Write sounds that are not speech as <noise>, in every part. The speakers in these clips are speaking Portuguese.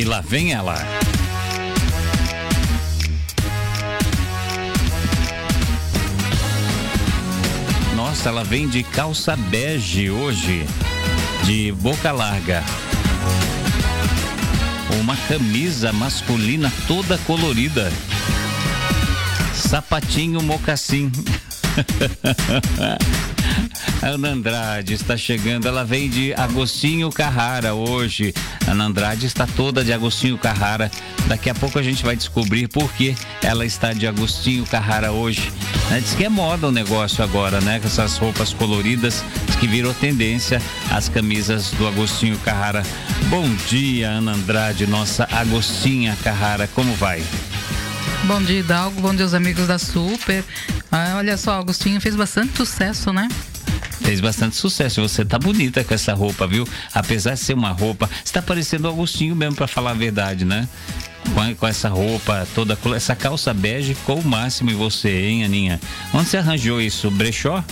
E lá vem ela. Nossa, ela vem de calça bege hoje, de boca larga. Uma camisa masculina toda colorida. Sapatinho mocassim. <laughs> Ana Andrade está chegando, ela vem de Agostinho Carrara hoje. Ana Andrade está toda de Agostinho Carrara. Daqui a pouco a gente vai descobrir por que ela está de Agostinho Carrara hoje. Né? Diz que é moda o negócio agora, né? Com essas roupas coloridas, que virou tendência as camisas do Agostinho Carrara. Bom dia, Ana Andrade, nossa Agostinha Carrara, como vai? Bom dia, Hidalgo. Bom dia, os amigos da Super. Ah, olha só, Agostinho fez bastante sucesso, né? Fez bastante sucesso. Você tá bonita com essa roupa, viu? Apesar de ser uma roupa, está parecendo Agostinho mesmo, para falar a verdade, né? Com, com, essa roupa toda, essa calça bege ficou o máximo em você, hein, Aninha? Onde você arranjou isso? Brechó? <laughs>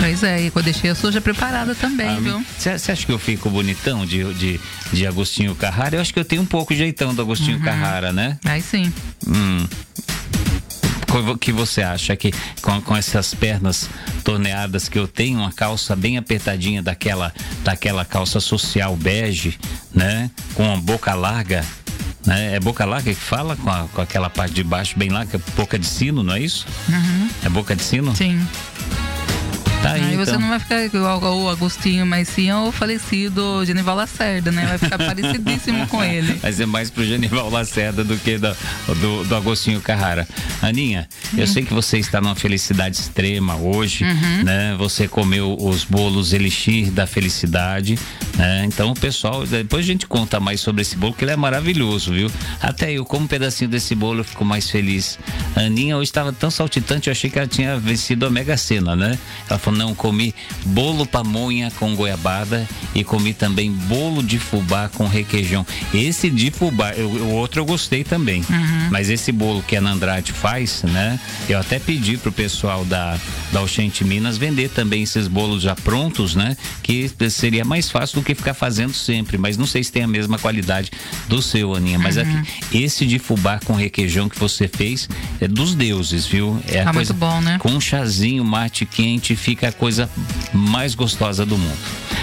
Pois é, e eu deixei a suja preparada também, ah, viu? Você acha que eu fico bonitão de, de, de Agostinho Carrara? Eu acho que eu tenho um pouco jeitão do Agostinho uhum. Carrara, né? Aí sim. Hum que você acha que com, com essas pernas torneadas que eu tenho, uma calça bem apertadinha daquela, daquela calça social bege, né? Com a boca larga, né? É boca larga que fala com, a, com aquela parte de baixo bem larga, boca de sino, não é isso? Uhum. É boca de sino? Sim. Tá aí, aí então. você não vai ficar igual o Agostinho, mas sim o falecido Genival Lacerda, né? Vai ficar <laughs> parecidíssimo com ele. Vai ser mais pro Genival Lacerda do que do, do, do Agostinho Carrara. Aninha, eu sei que você está numa felicidade extrema hoje, uhum. né? Você comeu os bolos Elixir da Felicidade, né? Então, o pessoal, depois a gente conta mais sobre esse bolo, que ele é maravilhoso, viu? Até eu, como um pedacinho desse bolo, eu fico mais feliz. A Aninha hoje estava tão saltitante, eu achei que ela tinha vencido a Mega Sena, né? Ela falou, não, comi bolo pamonha com goiabada e comi também bolo de fubá com requeijão. Esse de fubá, eu, o outro eu gostei também. Uhum. Mas esse bolo que a Andrade faz, né? Eu até pedi pro pessoal da, da Oxente Minas vender também esses bolos já prontos, né? Que seria mais fácil do que ficar fazendo sempre. Mas não sei se tem a mesma qualidade do seu, Aninha. Mas uhum. aqui, esse de fubá com requeijão que você fez é dos deuses, viu? É tá a coisa, muito bom, né? Com um chazinho mate quente, fica fica a coisa mais gostosa do mundo.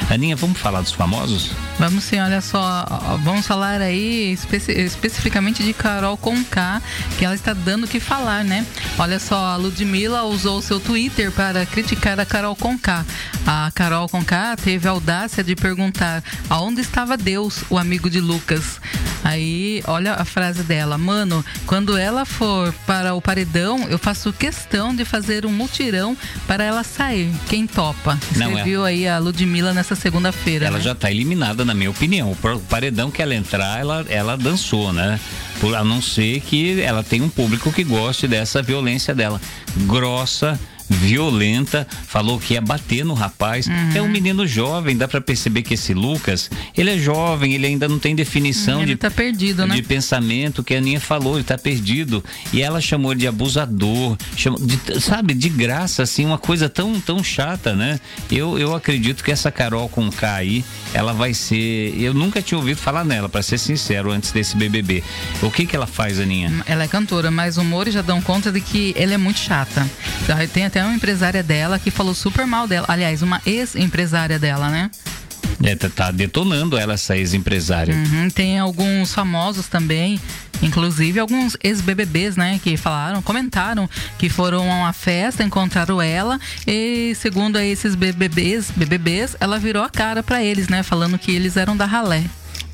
Aninha, vamos falar dos famosos? Vamos sim, olha só, vamos falar aí especi especificamente de Carol Conká, que ela está dando o que falar, né? Olha só, a Ludmilla usou seu Twitter para criticar a Carol Conká. A Carol Conká teve a audácia de perguntar aonde estava Deus, o amigo de Lucas. Aí, olha a frase dela, mano, quando ela for para o paredão, eu faço questão de fazer um mutirão para ela sair. Quem topa? Não, é... aí a Ludmilla nessa segunda-feira. Ela né? já está eliminada, na minha opinião. O paredão que ela entrar, ela, ela dançou, né? Por, a não ser que ela tenha um público que goste dessa violência dela. Grossa violenta, falou que ia bater no rapaz. Uhum. É um menino jovem, dá para perceber que esse Lucas, ele é jovem, ele ainda não tem definição ele de, tá perdido, de né? pensamento, que a Aninha falou, ele tá perdido. E ela chamou de abusador, chamou de, sabe, de graça, assim, uma coisa tão, tão chata, né? Eu, eu acredito que essa Carol com K aí, ela vai ser. Eu nunca tinha ouvido falar nela, para ser sincero, antes desse BBB. O que que ela faz, Aninha? Ela é cantora, mas o Mori já dão conta de que ela é muito chata. Tem até uma empresária dela que falou super mal dela. Aliás, uma ex-empresária dela, né? É, tá, tá detonando ela, essa ex-empresária. Uhum, tem alguns famosos também, inclusive alguns ex-BBBs, né, que falaram, comentaram que foram a uma festa, encontraram ela e, segundo esses BBBs, BBBs, ela virou a cara para eles, né, falando que eles eram da ralé.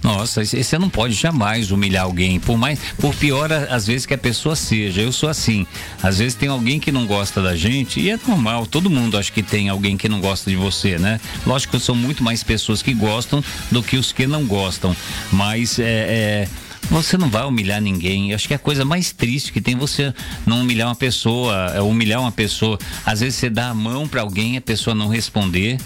Nossa, você não pode jamais humilhar alguém, por mais, por pior às vezes que a pessoa seja. Eu sou assim. Às vezes tem alguém que não gosta da gente e é normal. Todo mundo acha que tem alguém que não gosta de você, né? Lógico que são muito mais pessoas que gostam do que os que não gostam. Mas é, é você não vai humilhar ninguém. Eu acho que a coisa mais triste que tem você não humilhar uma pessoa, é humilhar uma pessoa. Às vezes você dá a mão para alguém, a pessoa não responder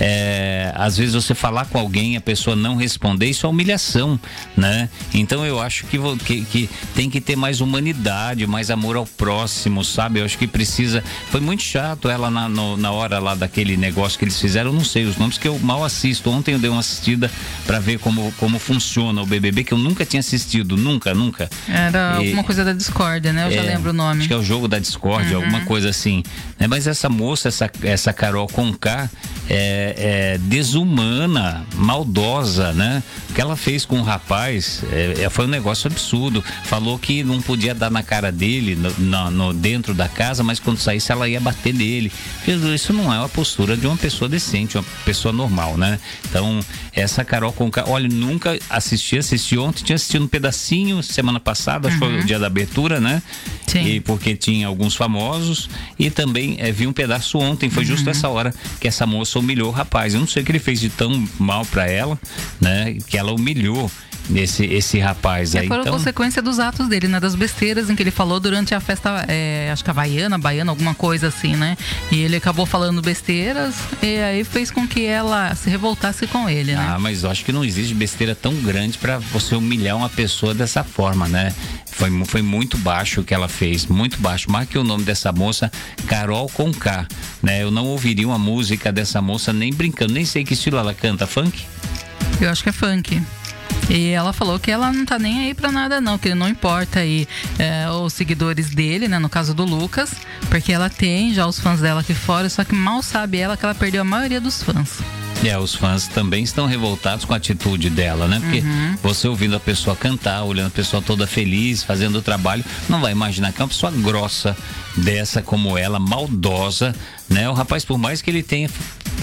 é, às vezes você falar com alguém, a pessoa não responder, isso é humilhação, né? Então eu acho que, que, que tem que ter mais humanidade, mais amor ao próximo, sabe? Eu acho que precisa. Foi muito chato ela na, no, na hora lá daquele negócio que eles fizeram, não sei os nomes, que eu mal assisto. Ontem eu dei uma assistida para ver como, como funciona o BBB, que eu nunca tinha assistido, nunca, nunca. Era e, alguma coisa da Discord, né? Eu é, já lembro o nome. Acho que é o jogo da Discord, uhum. alguma coisa assim. Né? Mas essa moça, essa, essa Carol Conká, é, é desumana, maldosa, né? O que ela fez com o rapaz é, é, foi um negócio absurdo. Falou que não podia dar na cara dele, no, no, no, dentro da casa, mas quando saísse ela ia bater nele. Isso não é uma postura de uma pessoa decente, uma pessoa normal, né? Então, essa Carol Conká, olha, nunca assisti, assisti ontem, tinha assistido pedacinho semana passada, uhum. acho que foi o uhum. dia da abertura, né? Sim. E porque tinha alguns famosos e também é, vi um pedaço ontem, foi justo uhum. essa hora que essa moça humilhou o rapaz. Eu não sei o que ele fez de tão mal para ela, né? Que ela humilhou esse, esse rapaz é aí. Foi então... consequência dos atos dele, né? Das besteiras em que ele falou durante a festa, é, acho que havaiana, baiana, alguma coisa assim, né? E ele acabou falando besteiras e aí fez com que ela se revoltasse com ele, né? Ah, mas eu acho que não existe besteira tão grande para você humilhar uma pessoa dessa forma, né? Foi, foi muito baixo o que ela fez, muito baixo. Marque o nome dessa moça, Carol Conká, né? Eu não ouviria uma música dessa moça nem brincando, nem sei que estilo ela canta, funk? Eu acho que é funk. E ela falou que ela não tá nem aí pra nada, não, que não importa aí é, os seguidores dele, né? No caso do Lucas, porque ela tem já os fãs dela aqui fora, só que mal sabe ela que ela perdeu a maioria dos fãs. É, os fãs também estão revoltados com a atitude dela, né? Porque uhum. você ouvindo a pessoa cantar, olhando a pessoa toda feliz, fazendo o trabalho, não vai imaginar que é uma pessoa grossa dessa como ela, maldosa, né? O rapaz, por mais que ele tenha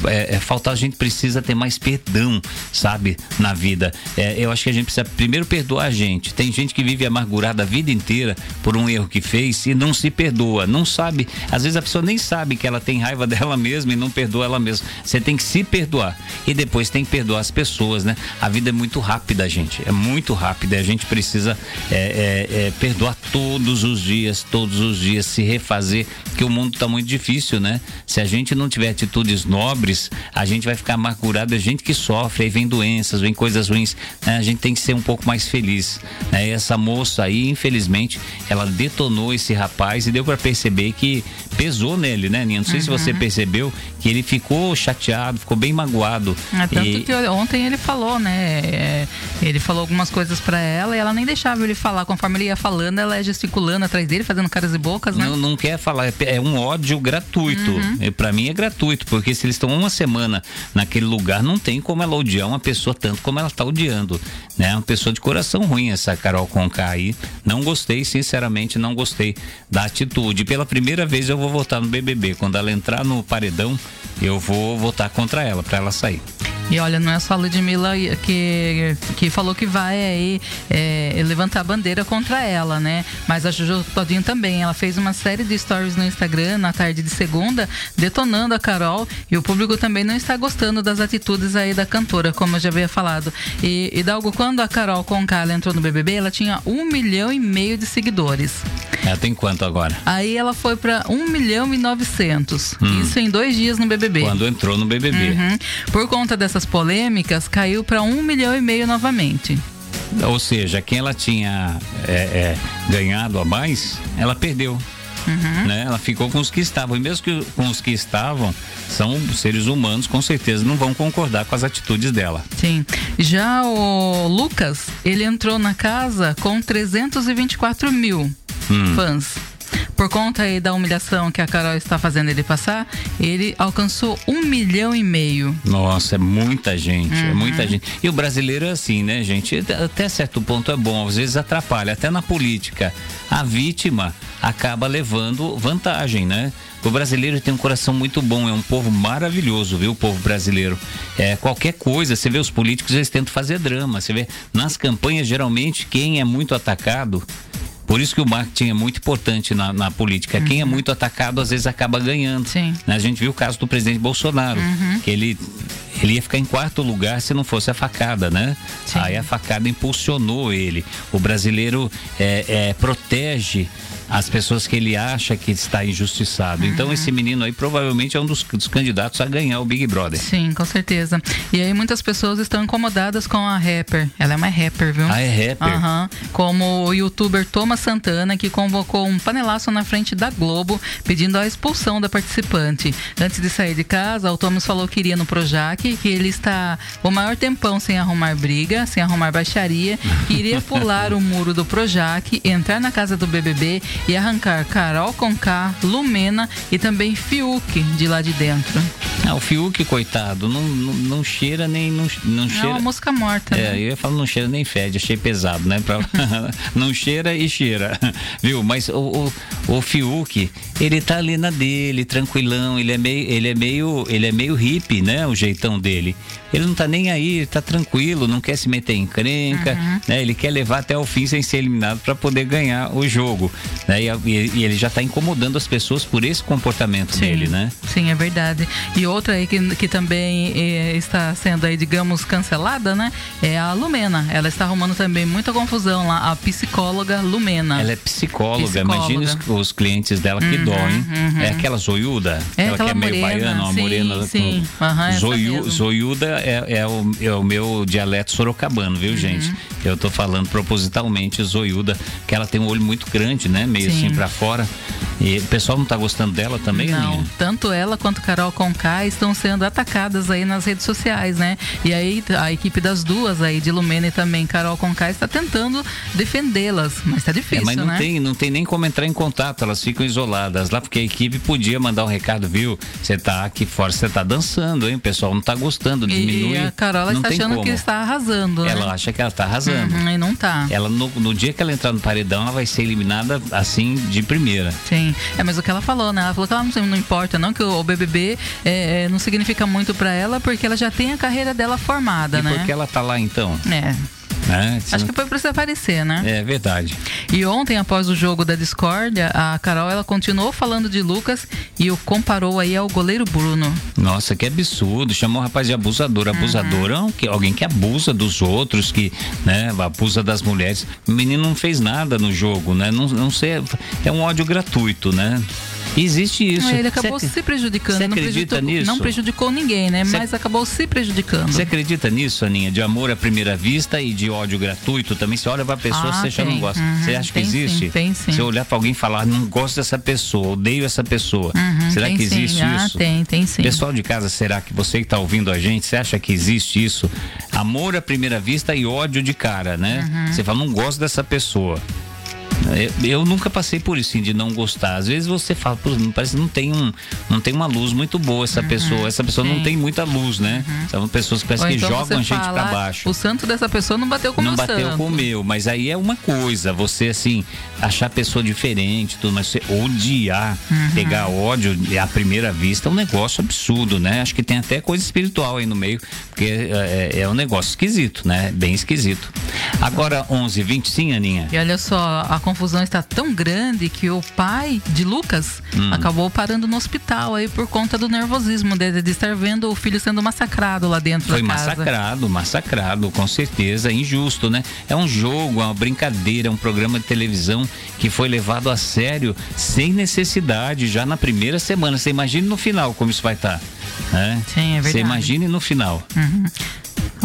é, é, faltar, a gente precisa ter mais perdão, sabe, na vida. É, eu acho que a gente precisa primeiro perdoar a gente. Tem gente que vive amargurada a vida inteira por um erro que fez e não se perdoa, não sabe. Às vezes a pessoa nem sabe que ela tem raiva <laughs> dela mesma e não perdoa ela mesma. Você tem que se perdoar e depois tem que perdoar as pessoas, né? A vida é muito rápida, gente. É muito rápida. A gente precisa é, é, é perdoar todos os dias, todos os dias, se refazer, porque o mundo está muito difícil, né? Se a gente não tiver atitudes nobres, a gente vai ficar amargurado. A gente que sofre, aí vem doenças, vem coisas ruins. Né? A gente tem que ser um pouco mais feliz. Né? Essa moça aí, infelizmente, ela detonou esse rapaz e deu para perceber que pesou nele, né, Ninha? Não sei uhum. se você uhum. percebeu que ele ficou chateado, ficou bem magoado. É, tanto e... que ontem ele falou, né? É, ele falou algumas coisas para ela e ela nem deixava ele falar. Conforme ele ia falando, ela ia gesticulando atrás dele, fazendo caras e bocas, né? Não, não quer falar, é, é um ódio gratuito. Uhum. Uhum. Para mim é gratuito, porque se eles estão uma semana naquele lugar, não tem como ela odiar uma pessoa tanto como ela está odiando, né? Uma pessoa de coração ruim essa Carol Conká aí. Não gostei, sinceramente, não gostei da atitude. Pela primeira vez eu vou votar no BBB. Quando ela entrar no paredão, eu vou votar contra ela, para ela sair. E olha, não é só a Ludmilla que, que falou que vai aí é, levantar a bandeira contra ela, né? Mas a Juju Todinho também. Ela fez uma série de stories no Instagram na tarde de segunda, detonando a Carol. E o público também não está gostando das atitudes aí da cantora, como eu já havia falado. E, e Dalgo, quando a Carol Conká entrou no BBB, ela tinha um milhão e meio de seguidores. Ela tem quanto agora? Aí ela foi para um milhão e novecentos. Hum. Isso em dois dias no BBB. Quando entrou no BBB. Uhum. Por conta dessa essas polêmicas, caiu para um milhão e meio novamente. Ou seja, quem ela tinha é, é, ganhado a mais, ela perdeu. Uhum. Né? Ela ficou com os que estavam. E mesmo que com os que estavam, são seres humanos, com certeza não vão concordar com as atitudes dela. Sim. Já o Lucas, ele entrou na casa com 324 mil hum. fãs por conta aí da humilhação que a Carol está fazendo ele passar, ele alcançou um milhão e meio. Nossa, é muita gente, uhum. é muita uhum. gente. E o brasileiro é assim, né, gente? Até certo ponto é bom, às vezes atrapalha, até na política. A vítima acaba levando vantagem, né? O brasileiro tem um coração muito bom, é um povo maravilhoso, viu? O povo brasileiro. É, qualquer coisa, você vê os políticos, eles tentam fazer drama. Você vê nas campanhas, geralmente, quem é muito atacado por isso que o marketing é muito importante na, na política. Uhum. Quem é uhum. muito atacado, às vezes acaba ganhando. Sim. Né? A gente viu o caso do presidente Bolsonaro, uhum. que ele, ele ia ficar em quarto lugar se não fosse a facada, né? Sim. Aí a facada impulsionou ele. O brasileiro é, é, protege as pessoas que ele acha que está injustiçado. Então esse menino aí provavelmente é um dos, dos, candidatos a ganhar o Big Brother. Sim, com certeza. E aí muitas pessoas estão incomodadas com a rapper. Ela é uma rapper, viu? Ah, é rapper? Uhum. Como o youtuber Thomas Santana, que convocou um panelaço na frente da Globo, pedindo a expulsão da participante. Antes de sair de casa, o Thomas falou que iria no Projac, que ele está o maior tempão sem arrumar briga, sem arrumar baixaria, que iria <laughs> pular o muro do Projac, entrar na casa do BBB e arrancar Carol Conká, Lumena e também Fiuk de lá de dentro. Ah, o Fiuk, coitado, não, não, não cheira nem. Não, não cheira. É uma mosca morta. É, né? eu ia falar não cheira nem fede, achei pesado, né? Pra... <laughs> não cheira e cheira, <laughs> viu? Mas o, o, o Fiuk, ele tá ali na dele, tranquilão, ele é meio, ele é meio, ele é meio hippie, né? O jeitão dele. Ele não tá nem aí, tá tranquilo, não quer se meter em crenca, uhum. né? Ele quer levar até o fim sem ser eliminado para poder ganhar o jogo, né? E, e, ele já tá incomodando as pessoas por esse comportamento sim, dele, né? Sim, é verdade. E outra aí que, que também é, está sendo aí, digamos, cancelada, né? É a Lumena. Ela está arrumando também muita confusão lá, a psicóloga Lumena. Ela é psicóloga, psicóloga. imagina os, os, clientes dela que uhum, doem. Uhum. É aquela zoiuda? É ela que é meio morena, baiana, uma sim, morena. Sim, com... uhum, Zoiu, zoiuda é, é, o, é o meu dialeto sorocabano, viu, uhum. gente? Eu tô falando propositalmente zoiuda, que ela tem um olho muito grande, né? Meio sim. assim para fora. E o pessoal não tá gostando dela também, Não, Aninha? tanto ela quanto Carol Conká estão sendo atacadas aí nas redes sociais, né? E aí a equipe das duas aí, de Lumena e também Carol Conká, está tentando defendê-las, mas tá difícil, é, mas não né? tem, não tem nem como entrar em contato, elas ficam isoladas lá, porque a equipe podia mandar um recado, viu? Você tá aqui fora, você tá dançando, hein? O pessoal não tá gostando, diminui. E a Carol está achando como. que está arrasando, né? Ela acha que ela tá arrasando. Uhum, e não tá. Ela, no, no dia que ela entrar no paredão, ela vai ser eliminada assim, de primeira. Sim, é, mas o que ela falou, né? Ela falou que ela não, não importa, não, que o BBB é, é, não significa muito para ela, porque ela já tem a carreira dela formada, e né? por que ela tá lá então? É. É, Acho que foi para você aparecer, né? É verdade. E ontem, após o jogo da discórdia, a Carol ela continuou falando de Lucas e o comparou aí ao goleiro Bruno. Nossa, que absurdo! Chamou o rapaz de abusador. Abusador uhum. é alguém que abusa dos outros, que né, abusa das mulheres. O menino não fez nada no jogo, né? Não, não sei, é um ódio gratuito, né? Existe isso. Ele acabou Cê, se prejudicando. Você acredita não nisso? Não prejudicou ninguém, né? Cê, Mas acabou se prejudicando. Você acredita nisso, Aninha? De amor à primeira vista e de ódio gratuito também? Você olha pra pessoa, ah, você já não gosta. Você uhum, acha que existe? Sim, tem sim. Você olhar pra alguém e falar, não gosto dessa pessoa, odeio essa pessoa. Uhum, será que existe sim. isso? Ah, tem, tem sim. Pessoal de casa, será que você que tá ouvindo a gente, você acha que existe isso? Amor à primeira vista e ódio de cara, né? Uhum. Você fala, não gosto dessa pessoa. Eu, eu, nunca passei por isso, assim, de não gostar. Às vezes você fala, parece que não tem, um, não tem uma luz muito boa essa uhum, pessoa. Essa pessoa sim. não tem muita luz, né? Uhum. São pessoas que parecem que então jogam a gente para baixo. O santo dessa pessoa não bateu com o Não meu bateu santo. com o meu, mas aí é uma coisa. Você, assim, achar a pessoa diferente, tudo, mas você odiar, uhum. pegar ódio à primeira vista é um negócio absurdo, né? Acho que tem até coisa espiritual aí no meio, porque é, é, é um negócio esquisito, né? Bem esquisito. Agora, 11 20 sim, Aninha? E olha só, a confusão está tão grande que o pai de Lucas hum. acabou parando no hospital aí por conta do nervosismo de, de estar vendo o filho sendo massacrado lá dentro Foi da casa. Foi massacrado, massacrado, com certeza, injusto, né? É um jogo, é uma brincadeira, é um programa de televisão que foi levado a sério sem necessidade já na primeira semana. Você imagine no final como isso vai estar. Tá, né? Sim, é verdade. Você imagine no final. Uhum.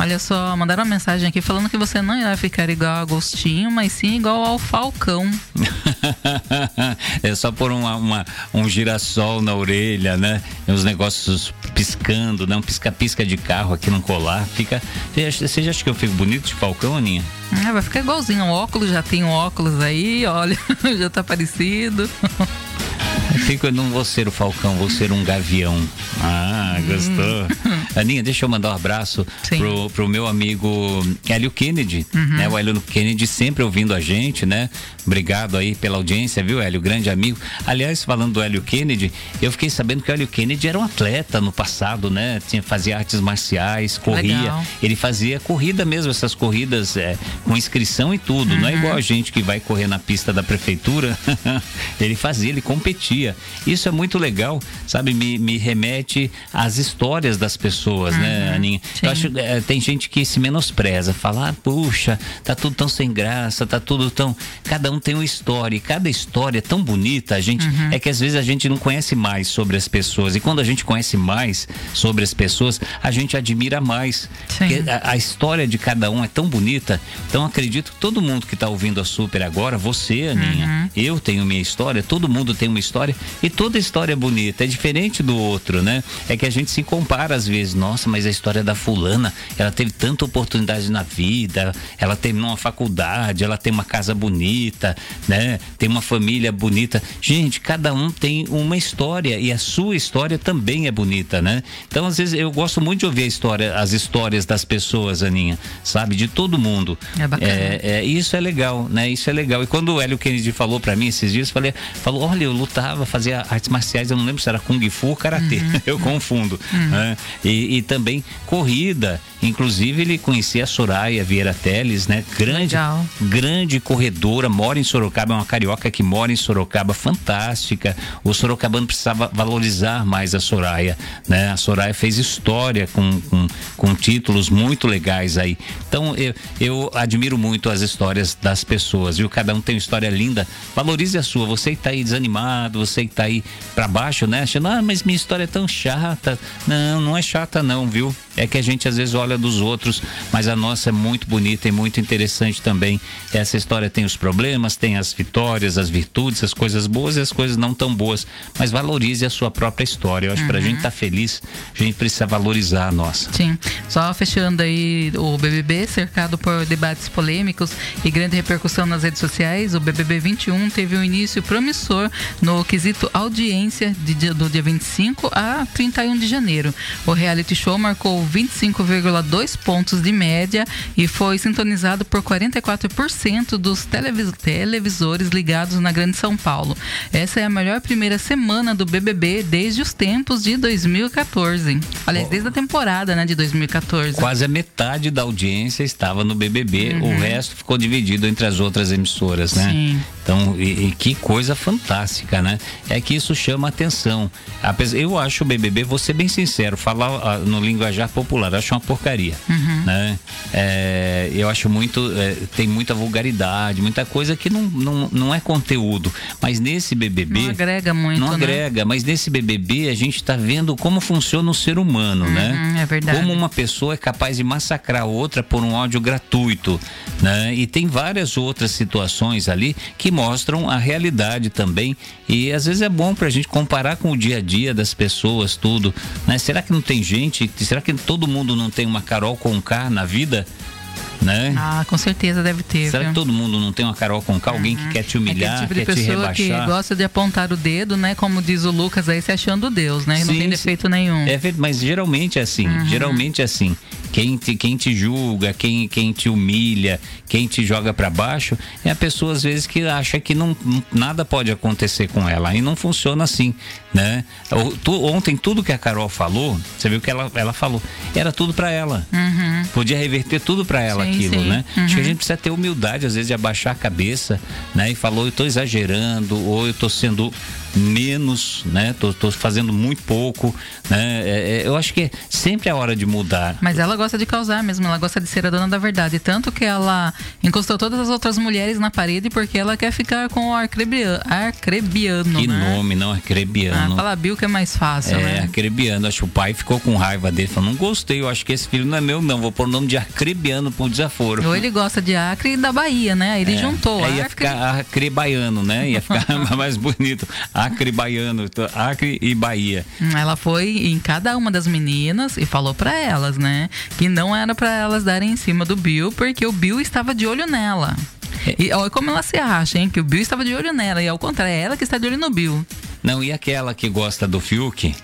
Olha só, mandaram uma mensagem aqui falando que você não irá ficar igual a Agostinho, mas sim igual ao Falcão. <laughs> é só pôr uma, uma, um girassol na orelha, né? E os negócios piscando, né? Um pisca-pisca de carro aqui no colar. Fica. Você acha que eu fico bonito de Falcão, Aninha? Ah, vai ficar igualzinho. O óculos, já tem um óculos aí, olha, <laughs> já tá parecido. Fico, eu não vou ser o Falcão, vou ser um gavião. Ah, gostou? Hum. <laughs> Aninha, deixa eu mandar um abraço pro, pro meu amigo Hélio Kennedy, uhum. né? O Hélio Kennedy sempre ouvindo a gente, né? Obrigado aí pela audiência, viu, Hélio? Grande amigo. Aliás, falando do Hélio Kennedy, eu fiquei sabendo que o Hélio Kennedy era um atleta no passado, né? Tinha, fazia artes marciais, corria. Legal. Ele fazia corrida mesmo, essas corridas é, com inscrição e tudo. Uhum. Não é igual a gente que vai correr na pista da prefeitura. <laughs> ele fazia, ele competia. Isso é muito legal, sabe? Me, me remete às histórias das pessoas né, uhum, Aninha? Sim. Eu acho é, tem gente que se menospreza, fala, ah, puxa, tá tudo tão sem graça, tá tudo tão. Cada um tem uma história, e cada história é tão bonita, a gente. Uhum. É que às vezes a gente não conhece mais sobre as pessoas. E quando a gente conhece mais sobre as pessoas, a gente admira mais. A, a história de cada um é tão bonita. Então acredito que todo mundo que está ouvindo a Super agora, você, Aninha, uhum. eu tenho minha história, todo mundo tem uma história e toda história é bonita, é diferente do outro, né? É que a gente se compara às vezes, nossa, mas a história da fulana, ela teve tanta oportunidade na vida, ela terminou uma faculdade, ela tem uma casa bonita, né? Tem uma família bonita. Gente, cada um tem uma história e a sua história também é bonita, né? Então, às vezes eu gosto muito de ouvir a história, as histórias das pessoas, Aninha, sabe, de todo mundo. É bacana. É, é, isso é legal, né? Isso é legal. E quando o Hélio Kennedy falou para mim esses dias, falei, falou, olha, eu lutava, fazia artes marciais, eu não lembro se era kung fu ou karatê, uhum. <laughs> eu confundo. Uhum. Né? E, e, também corrida. Inclusive ele conhecia a Soraya Vieira Teles, né? Grande, legal. grande corredora, mora em Sorocaba, é uma carioca que mora em Sorocaba, fantástica. O sorocabano precisava valorizar mais a Soraya, né? A Soraya fez história com, com, com títulos muito legais aí. Então eu, eu admiro muito as histórias das pessoas, viu? Cada um tem uma história linda. Valorize a sua. Você que está aí desanimado, você que está aí para baixo, né? Achando, ah, mas minha história é tão chata. Não, não é chata não, viu? É que a gente às vezes olha dos outros, mas a nossa é muito bonita e muito interessante também. Essa história tem os problemas, tem as vitórias, as virtudes, as coisas boas e as coisas não tão boas. Mas valorize a sua própria história. Eu acho uhum. que pra gente estar tá feliz, a gente precisa valorizar a nossa. Sim. Só fechando aí o BBB, cercado por debates polêmicos e grande repercussão nas redes sociais, o BBB 21 teve um início promissor no quesito audiência de, do dia 25 a 31 de janeiro. O reality show marcou 25,2 pontos de média e foi sintonizado por 44% dos televis televisores ligados na Grande São Paulo. Essa é a melhor primeira semana do BBB desde os tempos de 2014. Aliás, desde a temporada né, de 2014. Quase a metade da audiência estava no BBB, uhum. o resto ficou dividido entre as outras emissoras, né? Sim. Então, e, e, que coisa fantástica, né? É que isso chama atenção. Eu acho o BBB, vou ser bem sincero, falar ah, no linguajar popular, acho uma porcaria, uhum. né? É, eu acho muito, é, tem muita vulgaridade, muita coisa que não, não, não é conteúdo. Mas nesse BBB... Não agrega muito, Não né? agrega, mas nesse BBB a gente está vendo como funciona o ser humano, né? uhum, né? É verdade. Como uma pessoa é capaz de massacrar outra por um áudio gratuito, né? E tem várias outras situações ali que mostram a realidade também. E às vezes é bom para a gente comparar com o dia a dia das pessoas, tudo. Né? Será que não tem gente? Será que todo mundo não tem uma Carol com K na vida? Né? Ah, com certeza deve ter. Será viu? que todo mundo não tem uma Carol com K? Alguém uhum. que quer te humilhar, é tipo quer te rebaixar? que gosta de apontar o dedo, né? Como diz o Lucas aí, se achando Deus, né? Sim, não tem defeito nenhum. É, mas geralmente é assim, uhum. geralmente é assim. Quem te, quem te julga, quem, quem te humilha, quem te joga para baixo, é a pessoa às vezes que acha que não, nada pode acontecer com ela. E não funciona assim, né? Ontem tudo que a Carol falou, você viu que ela, ela falou, era tudo para ela. Uhum. Podia reverter tudo para ela sim, aquilo, sim. né? Uhum. Acho que a uhum. gente precisa ter humildade às vezes de abaixar a cabeça, né? E falou, eu tô exagerando ou eu tô sendo menos, né? Tô, tô fazendo muito pouco, né? É, é, eu acho que sempre é hora de mudar. Mas ela gosta de causar mesmo, ela gosta de ser a dona da verdade. Tanto que ela encostou todas as outras mulheres na parede porque ela quer ficar com o arcrebiano. arcrebiano que né? nome, não? Arcrebiano. Ah, fala Bill que é mais fácil, é, né? arcrebiano. Acho que o pai ficou com raiva dele, falou, não gostei, eu acho que esse filho não é meu não, vou pôr o nome de arcrebiano pro desaforo. Ou ele gosta de Acre e da Bahia, né? Ele é, juntou. Aí ia Acre... ficar arcrebaiano, né? Ia ficar <laughs> mais bonito. Acre baiano Acre e Bahia. Ela foi em cada uma das meninas e falou para elas, né, que não era para elas darem em cima do Bill, porque o Bill estava de olho nela. E olha como ela se acha, hein? Que o Bill estava de olho nela. E ao contrário, é ela que está de olho no Bill. Não, e aquela que gosta do Fiuk?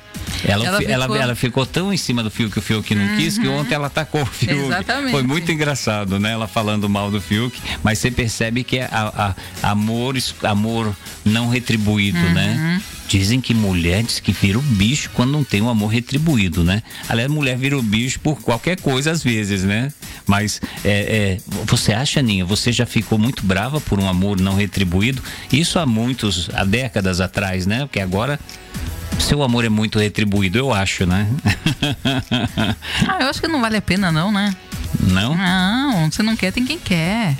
Ela, ela, ficou... Ela, ela, ficou tão em cima do Fiuk que o Fiuk não uhum. quis que ontem ela atacou o Fiuk. Exatamente. Foi muito engraçado, né? Ela falando mal do Fiuk, mas você percebe que é a, a, amor, amor não retribuído, né? uhum. né? Dizem que mulher diz que vira o bicho quando não tem um amor retribuído, né? Aliás, mulher vira o bicho por qualquer coisa às vezes, né? Mas é, é, você acha, Ninha, você já ficou muito brava por um amor não retribuído? Isso há muitos, há décadas atrás, né? Porque agora seu amor é muito retribuído, eu acho, né? ah, eu acho que não vale a pena não, né? Não? Não, você não quer, tem quem quer.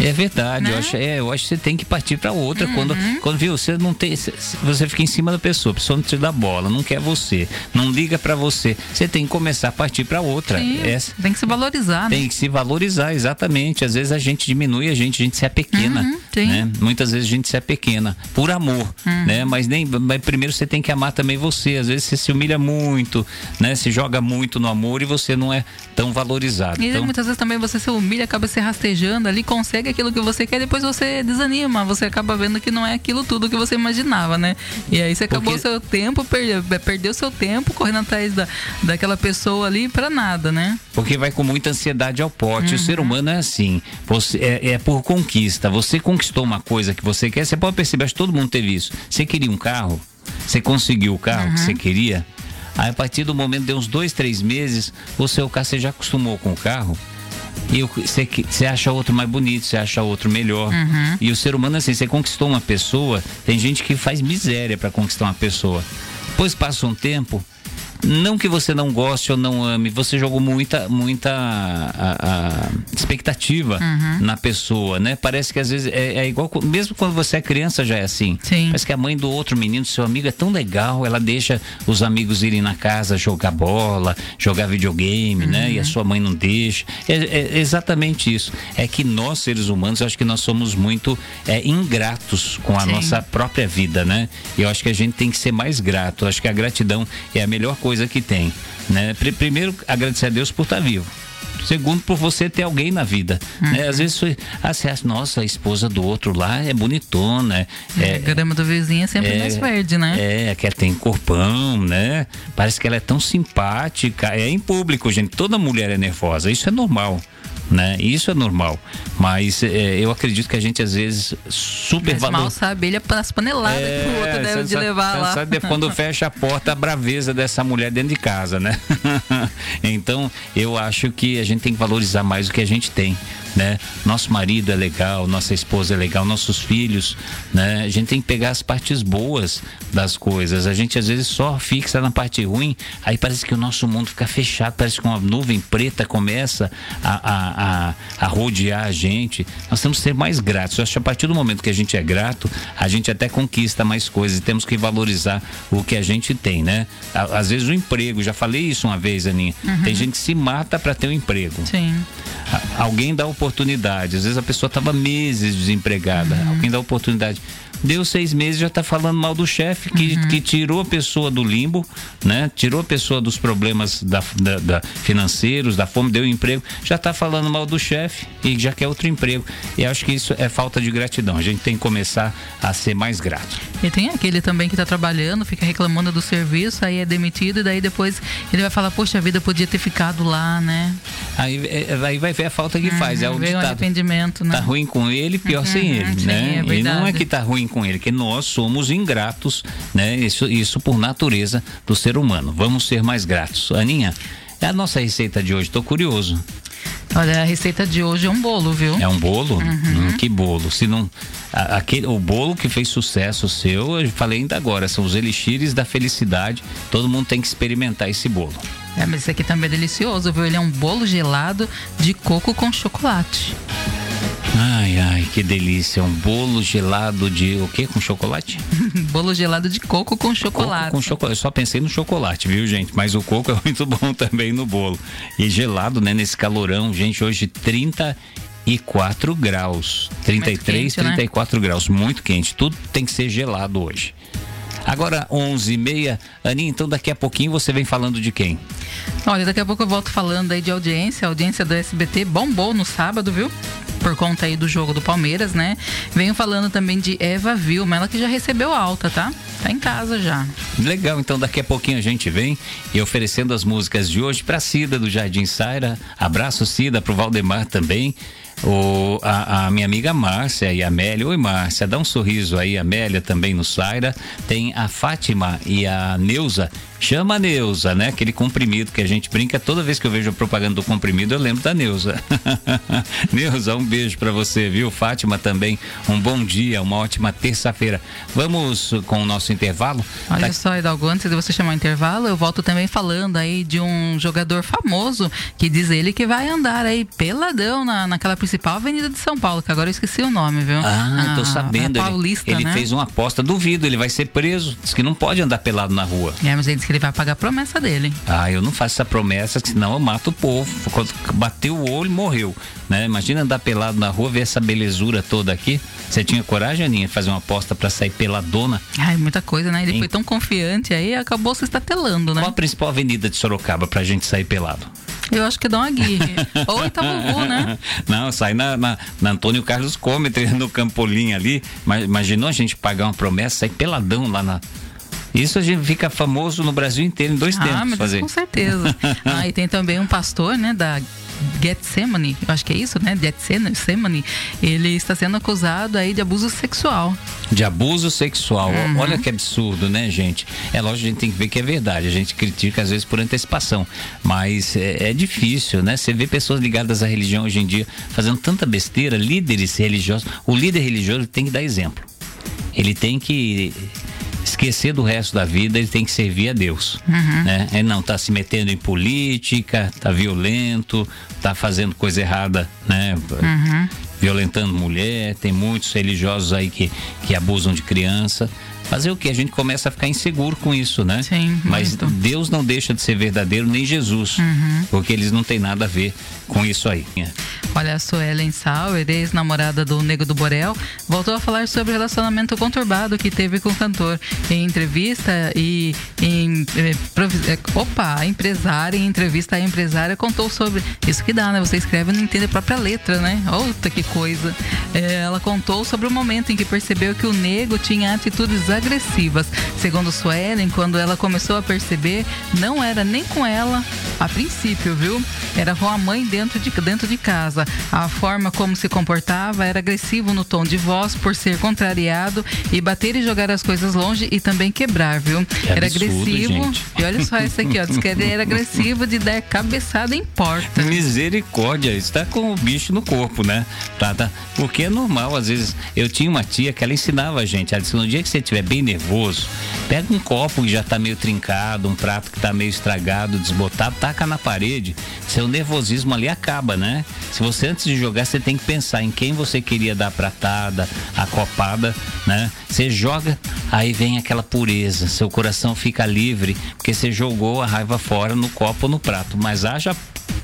É verdade, né? eu, acho, é, eu acho que você tem que partir para outra. Uhum. Quando, quando viu, você não tem. Você fica em cima da pessoa, a pessoa não te dá bola, não quer você, não liga para você. Você tem que começar a partir para outra. É, tem que se valorizar, Tem né? que se valorizar, exatamente. Às vezes a gente diminui a gente, a gente se apequena. Uhum, né? Muitas vezes a gente se apequena por amor, uhum. né? Mas nem mas primeiro você tem que amar também você. Às vezes você se humilha muito, né? Se joga muito no amor e você não é tão valorizado. E então... muitas vezes também você se humilha, acaba se rastejando ali, consegue aquilo que você quer, depois você desanima, você acaba vendo que não é aquilo tudo que você imaginava, né? E aí você acabou Porque... seu tempo, perdeu, perdeu seu tempo correndo atrás da, daquela pessoa ali para nada, né? Porque vai com muita ansiedade ao pote. Uhum. O ser humano é assim, você é, é, por conquista. Você conquistou uma coisa que você quer, você pode perceber, acho que todo mundo teve isso. Você queria um carro, você conseguiu o carro uhum. que você queria. Aí a partir do momento de uns dois, três meses, o seu carro, você já acostumou com o carro, e você acha outro mais bonito, você acha outro melhor. Uhum. E o ser humano, assim, você conquistou uma pessoa, tem gente que faz miséria para conquistar uma pessoa. Depois passa um tempo, não que você não goste ou não ame, você jogou muita, muita a, a expectativa uhum. na pessoa, né? Parece que às vezes é, é, igual, mesmo quando você é criança já é assim. Sim. Parece que a mãe do outro menino, seu amigo, é tão legal, ela deixa os amigos irem na casa jogar bola, jogar videogame, uhum. né? E a uhum. sua mãe não deixa. É, é, exatamente isso. É que nós, seres humanos, acho que nós somos muito é, ingratos com a Sim. nossa própria vida, né? E eu acho que a gente tem que ser mais grato. Eu acho que a gratidão é a melhor coisa coisa que tem. Né? Primeiro, agradecer a Deus por estar vivo. Segundo, por você ter alguém na vida. Uhum. Né? Às vezes ah, você acha, nossa, a esposa do outro lá é bonitona. É, é, a grama do vizinho é sempre é, mais verde, né? É, que ela tem corpão, né? Parece que ela é tão simpática. É em público, gente. Toda mulher é nervosa. Isso é normal né? Isso é normal. Mas é, eu acredito que a gente às vezes supervaloriza. mal sabe ele as paneladas é, que o outro deve de levar lá. Sabe quando <laughs> fecha a porta, a braveza dessa mulher dentro de casa, né? <laughs> então, eu acho que a gente tem que valorizar mais o que a gente tem né? Nosso marido é legal, nossa esposa é legal, nossos filhos, né? A gente tem que pegar as partes boas das coisas. A gente às vezes só fixa na parte ruim, aí parece que o nosso mundo fica fechado, parece que uma nuvem preta começa a, a, a, a rodear a gente. Nós temos que ser mais gratos. Eu acho que a partir do momento que a gente é grato, a gente até conquista mais coisas e temos que valorizar o que a gente tem, né? Às vezes o emprego, já falei isso uma vez, Aninha. Uhum. Tem gente que se mata para ter um emprego. Sim. Alguém dá oportunidade. Às vezes a pessoa estava meses desempregada. Uhum. Alguém dá oportunidade deu seis meses já está falando mal do chefe que, uhum. que tirou a pessoa do limbo, né? Tirou a pessoa dos problemas da, da, da financeiros, da fome, deu um emprego, já está falando mal do chefe e já quer outro emprego. E acho que isso é falta de gratidão. A gente tem que começar a ser mais grato. E tem aquele também que está trabalhando, fica reclamando do serviço, aí é demitido e daí depois ele vai falar, poxa vida, podia ter ficado lá, né? Aí, é, aí vai ver a falta que uhum, faz. É o ditado. Um arrependimento, né? Tá ruim com ele, pior uhum, sem <laughs> ele, sim, né? É e não é que tá ruim com ele, que nós somos ingratos, né? Isso, isso por natureza do ser humano. Vamos ser mais gratos. Aninha, é a nossa receita de hoje, tô curioso. Olha, a receita de hoje é um bolo, viu? É um bolo? Uhum. Hum, que bolo? Se não, a, aquele, o bolo que fez sucesso seu, eu falei ainda agora, são os elixires da felicidade. Todo mundo tem que experimentar esse bolo. É, mas esse aqui também é delicioso, viu? Ele é um bolo gelado de coco com chocolate. Ai, ai, que delícia. Um bolo gelado de o quê? Com chocolate? <laughs> bolo gelado de coco com chocolate. Coco com chocolate. Eu só pensei no chocolate, viu, gente? Mas o coco é <laughs> muito bom também no bolo. E gelado, né? Nesse calorão, gente, hoje 34 graus. 33, quente, 34 né? graus. Muito quente. Tudo tem que ser gelado hoje. Agora, 11h30. Aninha, então daqui a pouquinho você vem falando de quem? Olha, daqui a pouco eu volto falando aí de audiência. A audiência do SBT bombou no sábado, viu? Por conta aí do jogo do Palmeiras, né? Venho falando também de Eva Vilma, ela que já recebeu alta, tá? Tá em casa já. Legal, então daqui a pouquinho a gente vem e oferecendo as músicas de hoje para Cida do Jardim Saira. Abraço Cida pro Valdemar também. O, a, a, minha amiga Márcia e a Amélia. Oi, Márcia, dá um sorriso aí. Amélia também no Saira. Tem a Fátima e a Neuza Chama a Neuza, né? Aquele comprimido que a gente brinca. Toda vez que eu vejo a propaganda do comprimido, eu lembro da Neuza. <laughs> Neuza, um beijo para você, viu? Fátima também, um bom dia, uma ótima terça-feira. Vamos com o nosso intervalo? Olha tá... só, Hidalgo, antes de você chamar o intervalo, eu volto também falando aí de um jogador famoso que diz ele que vai andar aí peladão na, naquela principal avenida de São Paulo, que agora eu esqueci o nome, viu? Ah, tô sabendo. Paulista, ele, ele né? fez uma aposta, duvido, ele vai ser preso. Diz que não pode andar pelado na rua. É, mas ele que ele vai pagar a promessa dele. Ah, eu não faço essa promessa, senão eu mato o povo. Quando bateu o olho, morreu. Né? Imagina andar pelado na rua, ver essa belezura toda aqui. Você tinha coragem, Aninha, de fazer uma aposta para sair peladona? Ai, muita coisa, né? Ele hein? foi tão confiante aí, acabou se estatelando, né? Qual a principal avenida de Sorocaba pra gente sair pelado? Eu acho que dá uma guia. Ou Itabubu, né? Não, sai na, na, na Antônio Carlos Cometre, <laughs> no Campolim ali. Imaginou a gente pagar uma promessa, sair peladão lá na, isso a gente fica famoso no Brasil inteiro em dois ah, tempos. Mas fazer. Com certeza. <laughs> ah, e tem também um pastor, né, da Getsemane, eu acho que é isso, né? Getsemane, ele está sendo acusado aí de abuso sexual. De abuso sexual. Uhum. Olha que absurdo, né, gente? É lógico, a gente tem que ver que é verdade. A gente critica às vezes por antecipação, mas é, é difícil, né? Você vê pessoas ligadas à religião hoje em dia fazendo tanta besteira, líderes religiosos. O líder religioso tem que dar exemplo. Ele tem que esquecer do resto da vida, ele tem que servir a Deus. Uhum. Né? Ele não está se metendo em política, está violento, está fazendo coisa errada, né? Uhum. Violentando mulher, tem muitos religiosos aí que, que abusam de criança. Fazer o que? A gente começa a ficar inseguro com isso, né? Sim. Mas muito. Deus não deixa de ser verdadeiro, nem Jesus. Uhum. Porque eles não têm nada a ver com isso aí. Olha, a Suelen Sauer, ex-namorada do Nego do Borel, voltou a falar sobre o relacionamento conturbado que teve com o cantor. Em entrevista e em. Eh, eh, opa, a empresária, em entrevista a empresária, contou sobre. Isso que dá, né? Você escreve e não entende a própria letra, né? Outra que coisa. É, ela contou sobre o momento em que percebeu que o nego tinha atitudes agressivas. Segundo Suelen, quando ela começou a perceber, não era nem com ela a princípio, viu? Era com a mãe dentro de, dentro de casa. A forma como se comportava era agressivo no tom de voz por ser contrariado e bater e jogar as coisas longe e também quebrar, viu? Que era absurdo, agressivo. Gente. E olha só isso aqui, ó. Diz que era agressivo de dar cabeçada em porta. Misericórdia, está com o bicho no corpo, né? Tá, tá. Porque é normal, às vezes. Eu tinha uma tia que ela ensinava a gente. Ela disse: no dia que você estiver bem nervoso, pega um copo que já está meio trincado, um prato que está meio estragado, desbotado, taca na parede. Seu nervosismo ali acaba, né? Se você antes de jogar, você tem que pensar em quem você queria dar a pratada, a copada, né? Você joga, aí vem aquela pureza, seu coração fica livre, porque você jogou a raiva fora no copo ou no prato. Mas haja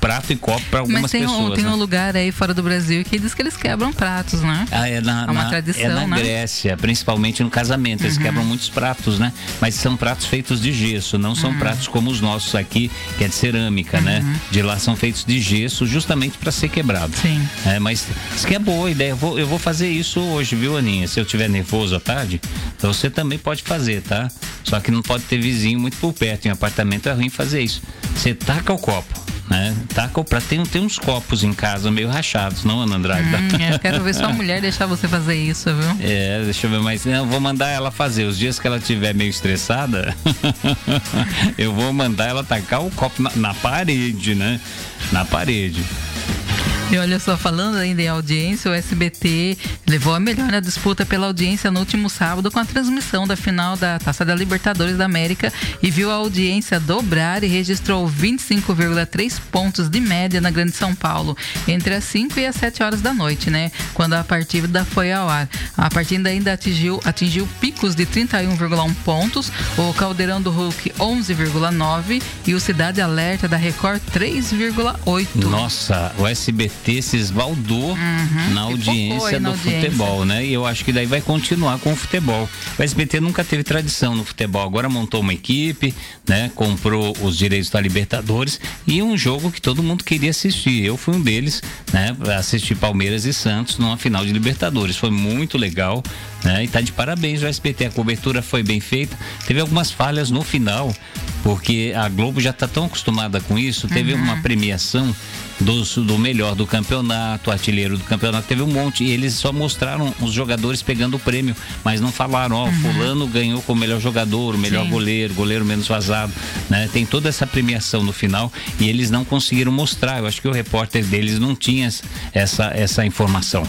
prato e copo para algumas Mas tem pessoas. Um, tem né? um lugar aí fora do Brasil que diz que eles quebram pratos, né? Ah, é, na, é uma na, tradição, é na né? Grécia, principalmente no casamento. Eles uhum. quebram muitos pratos, né? Mas são pratos feitos de gesso, não são uhum. pratos como os nossos aqui, que é de cerâmica, né? uhum. né? De lá são feitos de gesso justamente para ser quebrado. Sim. É, mas isso que é boa ideia. Eu vou, eu vou fazer isso hoje, viu, Aninha? Se eu tiver nervoso à tarde, você também pode fazer, tá? Só que não pode ter vizinho muito por perto. Em apartamento é ruim fazer isso. Você taca o copo né? Tá comprar, tem, tem uns copos em casa meio rachados, não, Ana Andrade? Hum, eu quero ver sua <laughs> mulher deixar você fazer isso, viu? É, deixa eu ver, mas não, vou mandar ela fazer. Os dias que ela estiver meio estressada, <laughs> eu vou mandar ela tacar o copo na, na parede, né? Na parede. E olha só, falando ainda em audiência, o SBT levou a melhor na disputa pela audiência no último sábado com a transmissão da final da Taça da Libertadores da América e viu a audiência dobrar e registrou 25,3 pontos de média na Grande São Paulo, entre as 5 e as 7 horas da noite, né? Quando a partida foi ao ar. A partida ainda atingiu, atingiu picos de 31,1 pontos, o Caldeirão do Hulk 11,9 e o Cidade Alerta da Record 3,8. Nossa, o SBT SBT se esbaldou uhum, na audiência do futebol, né? E eu acho que daí vai continuar com o futebol. O SBT nunca teve tradição no futebol, agora montou uma equipe, né? Comprou os direitos da Libertadores e um jogo que todo mundo queria assistir. Eu fui um deles, né? Assistir Palmeiras e Santos numa final de Libertadores. Foi muito legal Né? E tá de parabéns o SBT. A cobertura foi bem feita. Teve algumas falhas no final, porque a Globo já está tão acostumada com isso. Teve uhum. uma premiação dos, do melhor do campeonato, artilheiro do campeonato, teve um monte. E eles só mostraram os jogadores pegando o prêmio, mas não falaram, ó, uhum. fulano ganhou como melhor jogador, o melhor Sim. goleiro, goleiro menos vazado, né? Tem toda essa premiação no final e eles não conseguiram mostrar. Eu acho que o repórter deles não tinha essa, essa informação.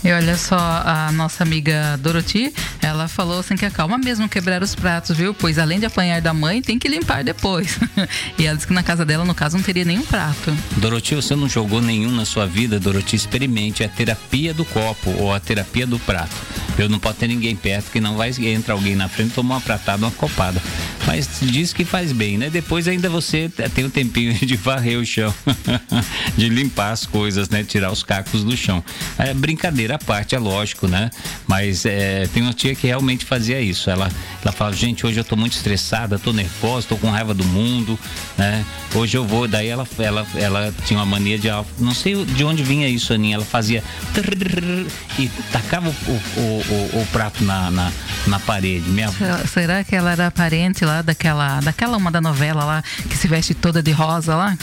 <laughs> E olha só, a nossa amiga Doroti, ela falou assim que acalma mesmo quebrar os pratos, viu? Pois além de apanhar da mãe, tem que limpar depois. <laughs> e ela disse que na casa dela, no caso, não teria nenhum prato. Doroti, você não jogou nenhum na sua vida, Doroti, experimente a terapia do copo ou a terapia do prato. Eu não pode ter ninguém perto que não vai entrar alguém na frente tomar uma pratada, uma copada. Mas diz que faz bem, né? Depois ainda você tem um tempinho <laughs> de varrer o chão, de limpar as coisas, né? Tirar os cacos do chão. É brincadeira à parte, é lógico, né? Mas é, tem uma tia que realmente fazia isso. Ela, ela fala, gente, hoje eu tô muito estressada, tô nervosa, tô com raiva do mundo, né? Hoje eu vou, daí ela, ela, ela tinha uma mania de, não sei de onde vinha isso, Aninha, ela fazia e tacava o, o, o, o prato na, na, na parede. Minha... Será que ela era parente lá daquela, daquela uma da novela lá, que se veste toda de rosa lá?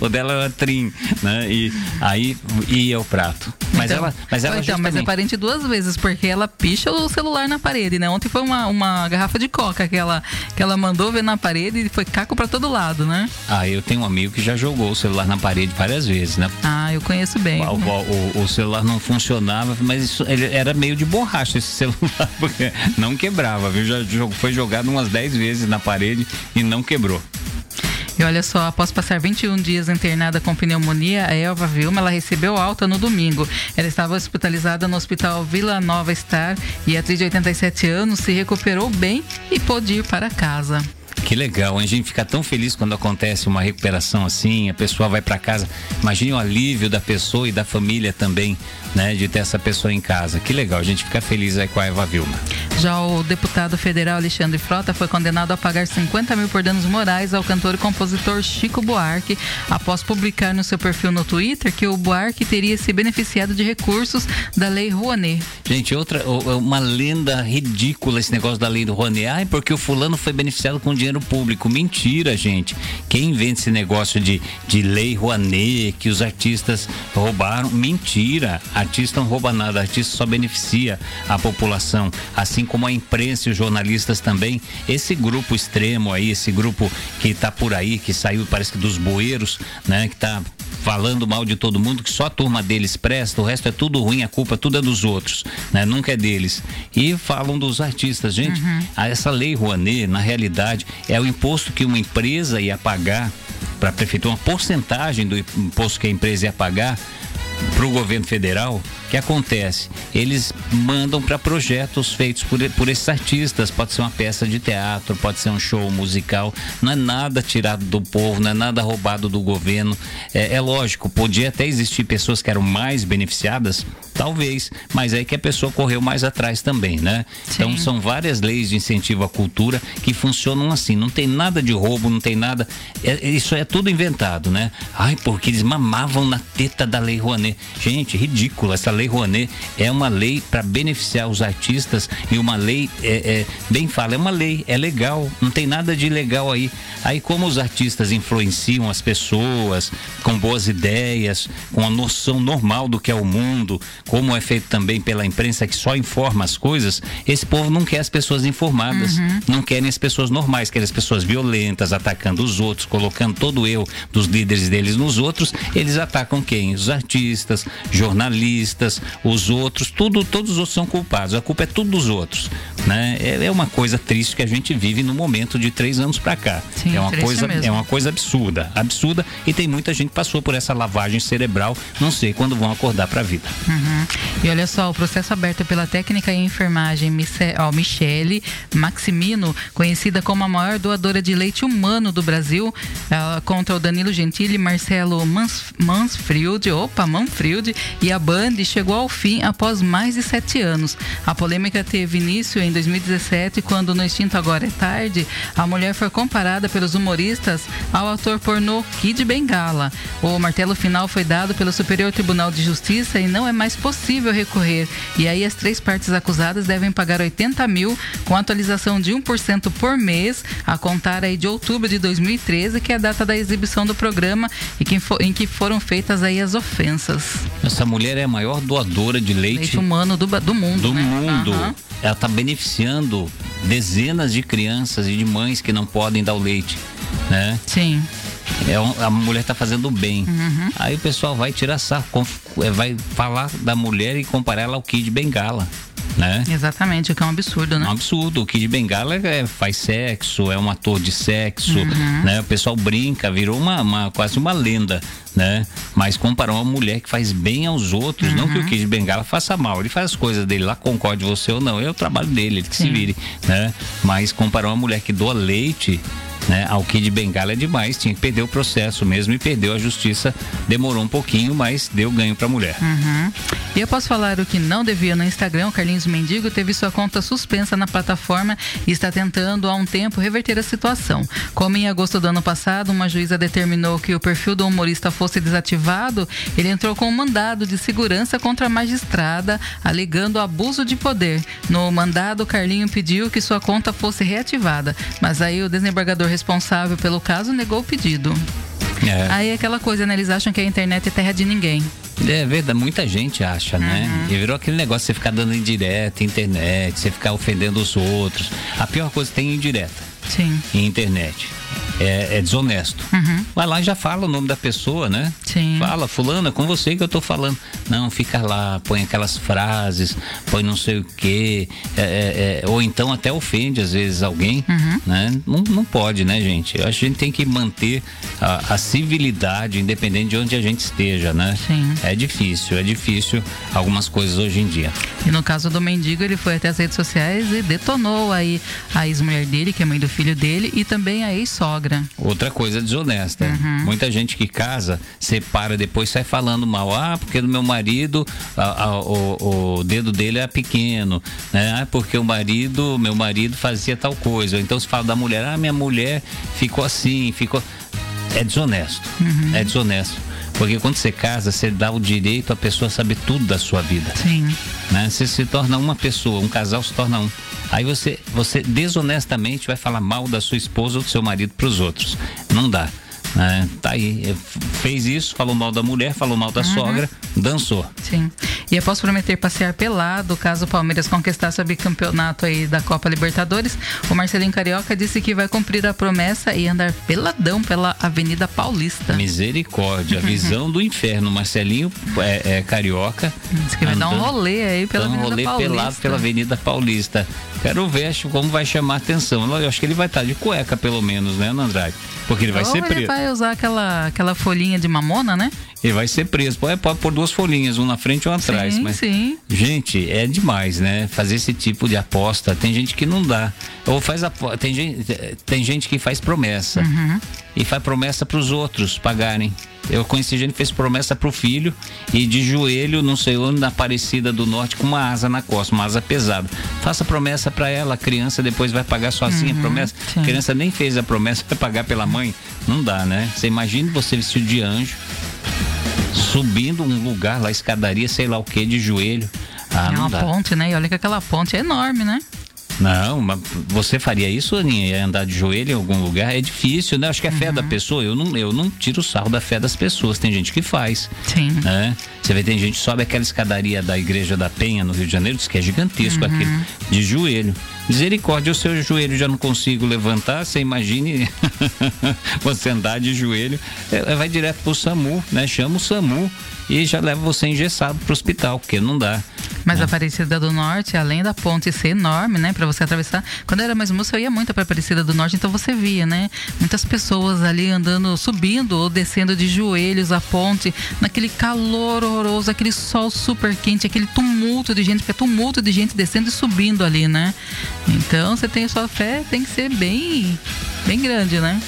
O dela era trim, né? E aí ia o prato. Mas então, ela, mas ela então, justamente... mas é parente duas vezes, porque ela picha o celular na parede, né? Ontem foi uma, uma garrafa de coca que ela, que ela mandou ver na parede e foi caco para todo lado, né? Ah, eu tenho um amigo que já jogou o celular na parede várias vezes, né? Ah, eu conheço bem. O, o, o celular não funcionava, mas isso, ele era meio de borracha esse <laughs> celular, porque não quebrava, viu? Já foi jogado umas 10 vezes na parede e não quebrou. E olha só, após passar 21 dias internada com pneumonia, a Elva Vilma ela recebeu alta no domingo. Ela estava hospitalizada no Hospital Vila Nova Star e a atriz de 87 anos se recuperou bem e pôde ir para casa. Que legal, a gente fica tão feliz quando acontece uma recuperação assim, a pessoa vai para casa. Imagine o alívio da pessoa e da família também, né, de ter essa pessoa em casa. Que legal, a gente fica feliz aí com a Eva Vilma. Já o deputado federal Alexandre Frota foi condenado a pagar 50 mil por danos morais ao cantor e compositor Chico Buarque, após publicar no seu perfil no Twitter que o Buarque teria se beneficiado de recursos da Lei Rouanet. Gente, outra, uma lenda ridícula esse negócio da Lei do Rouanet. Ai, porque o fulano foi beneficiado com dinheiro público. Mentira, gente. Quem inventa esse negócio de, de Lei Rouanet, que os artistas roubaram? Mentira. Artista não rouba nada, artista só beneficia a população. Assim como a imprensa e os jornalistas também, esse grupo extremo aí, esse grupo que está por aí, que saiu, parece que dos bueiros, né, que está falando mal de todo mundo, que só a turma deles presta, o resto é tudo ruim, a culpa tudo é dos outros, né? Nunca é deles. E falam dos artistas, gente. Uhum. Essa lei Rouanet, na realidade, é o imposto que uma empresa ia pagar para a prefeitura, uma porcentagem do imposto que a empresa ia pagar para o governo federal que acontece? Eles mandam para projetos feitos por, por esses artistas. Pode ser uma peça de teatro, pode ser um show musical. Não é nada tirado do povo, não é nada roubado do governo. É, é lógico, podia até existir pessoas que eram mais beneficiadas, talvez, mas é que a pessoa correu mais atrás também, né? Sim. Então são várias leis de incentivo à cultura que funcionam assim. Não tem nada de roubo, não tem nada. É, isso é tudo inventado, né? Ai, porque eles mamavam na teta da Lei Rouanet. Gente, ridícula essa Lei Rouanet é uma lei para beneficiar os artistas e uma lei, é, é, bem fala, é uma lei, é legal, não tem nada de ilegal aí. Aí, como os artistas influenciam as pessoas com boas ideias, com a noção normal do que é o mundo, como é feito também pela imprensa que só informa as coisas, esse povo não quer as pessoas informadas, uhum. não querem as pessoas normais, querem as pessoas violentas, atacando os outros, colocando todo o eu dos líderes deles nos outros. Eles atacam quem? Os artistas, jornalistas os outros, tudo, todos os outros são culpados. A culpa é tudo dos outros, né? É, é uma coisa triste que a gente vive no momento de três anos para cá. Sim, é uma coisa, mesmo. é uma coisa absurda, absurda. E tem muita gente que passou por essa lavagem cerebral. Não sei quando vão acordar para a vida. Uhum. E olha só, o processo aberto pela técnica em enfermagem Michele Maximino, conhecida como a maior doadora de leite humano do Brasil, contra o Danilo Gentili, Marcelo Mans, Mansfield, opa, Manfried e a Band chegou ao fim após mais de sete anos. A polêmica teve início em 2017, quando no extinto Agora é Tarde, a mulher foi comparada pelos humoristas ao ator pornô Kid Bengala. O martelo final foi dado pelo Superior Tribunal de Justiça e não é mais possível recorrer. E aí as três partes acusadas devem pagar 80 mil, com atualização de 1% por mês, a contar aí de outubro de 2013, que é a data da exibição do programa e em que foram feitas aí as ofensas. Essa mulher é a maior doadora de leite, leite humano do, do mundo. Do né? mundo. Uhum. Ela está beneficiando dezenas de crianças e de mães que não podem dar o leite, né? Sim. É, a mulher está fazendo bem. Uhum. Aí o pessoal vai tirar sarro, é, vai falar da mulher e comparar ela ao Kid Bengala. Né? Exatamente, o que é um absurdo, né? É um absurdo. O Kid Bengala é, faz sexo, é um ator de sexo, Uhum. né? O pessoal brinca, virou uma, uma, quase uma lenda, né? Mas comparar uma mulher que faz bem aos outros, não Uhum. que o Kid Bengala faça mal, ele faz as coisas dele lá, concorde você ou não, é o trabalho dele, ele que se Sim. vire, né? Mas comparar uma mulher que doa leite né, ao Kid Bengala é demais, tinha que perder o processo mesmo e perdeu a justiça. Demorou um pouquinho, mas deu ganho para a mulher. Uhum. E eu posso falar o que não devia no Instagram. O Carlinhos Mendigo teve sua conta suspensa na plataforma e está tentando há um tempo reverter a situação. Como em agosto do ano passado, uma juíza determinou que o perfil do humorista fosse desativado, ele entrou com um mandado de segurança contra a magistrada, alegando abuso de poder. No mandado, Carlinho pediu que sua conta fosse reativada, mas aí o desembargador responsável pelo caso negou o pedido. É. Aí é aquela coisa, né? Eles acham que a internet é terra de ninguém. É verdade, muita gente acha, né? Uhum. E virou aquele negócio de você ficar dando indireta, internet, você ficar ofendendo os outros. A pior coisa tem indireta Sim. em internet. É, é desonesto. Uhum. Vai lá e já fala o nome da pessoa, né? Sim. Fala, fulana, é com você que eu tô falando. Não, fica lá, põe aquelas frases, põe não sei o quê. é, é, é, ou então até ofende, às vezes, alguém. Uhum. Né? Não, não pode, né, gente? Eu acho que a gente tem que manter a, a civilidade, independente de onde a gente esteja, né? Sim. É difícil, é difícil algumas coisas hoje em dia. E no caso do mendigo, ele foi até as redes sociais e detonou aí a ex-mulher dele, que é mãe do filho dele, e também a ex-sogra. Outra coisa desonesta. Uhum. Muita gente que casa, separa, depois sai falando mal. Ah, porque do meu marido a- a- o, o dedo dele é pequeno. Né? Ah, porque o marido, meu marido fazia tal coisa. Então se fala da mulher, ah, minha mulher ficou assim, ficou. É desonesto. Uhum. É desonesto. Porque quando você casa, você dá o direito à pessoa saber tudo da sua vida Sim. né? Você se torna uma pessoa, um casal se torna um. Aí você, você desonestamente vai falar mal da sua esposa ou do seu marido para os outros. Não dá. Né? Tá aí. Eh, Fez isso, falou mal da mulher, falou mal da sogra, dançou. Sim. E eu posso prometer passear pelado caso o Palmeiras conquistasse o bicampeonato aí da Copa Libertadores. O Marcelinho Carioca disse que vai cumprir a promessa e andar peladão pela Avenida Paulista. Misericórdia, <laughs> visão do inferno. Marcelinho é, é carioca. Diz que vai dar um andando- rolê aí pela um Avenida rolê Paulista. pelado pela Avenida Paulista. Quero ver como vai chamar a atenção. Eu acho que ele vai estar de cueca, pelo menos, né, Andrade? Porque ele vai Ou ser ele preso. vai usar aquela, aquela folhinha de mamona, né? Ele vai ser preso. Pode, pode pôr duas folhinhas, um na frente e um atrás. sim, mas sim. Gente, é demais, né? Fazer esse tipo de aposta. Tem gente que não dá. Ou faz apo- tem gente, tem gente que faz promessa. Uhum. E faz promessa para os outros pagarem. Eu conheci gente que fez promessa pro filho e de joelho, não sei onde, na Aparecida do Norte, com uma asa na costa, uma asa pesada. Faça promessa para ela, a criança depois vai pagar sozinha a promessa. sim. A criança nem fez a promessa, vai pagar pela mãe. Não dá, né? Você imagina você vestido de anjo, subindo um lugar lá, escadaria, sei lá o que, de joelho. Ah, é uma dá. ponte, né? E olha que aquela ponte é enorme, né? Não, mas você faria isso, Aninha? Andar de joelho em algum lugar? É difícil, né? Acho que é fé da pessoa. Eu não, eu não tiro o sarro da fé das pessoas. Tem gente que faz. Sim. Né? Você vê, tem gente que sobe aquela escadaria da Igreja da Penha, no Rio de Janeiro, diz que é gigantesco aquele, de joelho. Misericórdia, o seu joelho já não consigo levantar, você imagine <laughs> você andar de joelho, é, vai direto pro SAMU, né? Chama o SAMU e já leva você engessado pro hospital, porque não dá. Mas a Aparecida do Norte, além da ponte ser enorme, né, para você atravessar. Quando eu era mais moça, eu ia muito para Aparecida do Norte, então você via, né, muitas pessoas ali andando, subindo ou descendo de joelhos a ponte, naquele calor horroroso, aquele sol super quente, aquele tumulto de gente, porque é tumulto de gente descendo e subindo ali, né? Então, você tem a sua fé, tem que ser bem, bem grande, né?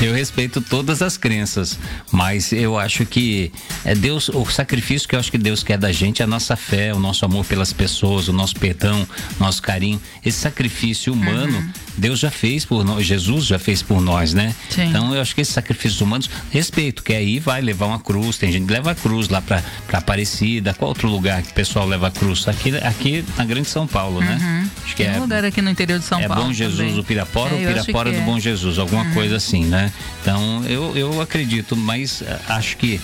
Eu respeito todas as crenças, mas eu acho que é Deus, o sacrifício que eu acho que Deus quer da gente é a nossa fé, o nosso amor pelas pessoas, o nosso perdão, nosso carinho. Esse sacrifício humano, uhum. Deus já fez por nós, Jesus já fez por nós, né? Sim. Então eu acho que esses sacrifícios humanos, respeito, que aí vai levar uma cruz, tem gente que leva a cruz lá para Aparecida, qual outro lugar que o pessoal leva a cruz? Aqui, aqui na Grande São Paulo, né? uhum. Acho que tem é um lugar aqui no interior de São é Paulo. É Bom Jesus, também. o Pirapora é, ou Pirapora do é. Bom Jesus, alguma uhum. coisa assim, né? Então eu, eu acredito, mas eh, acho que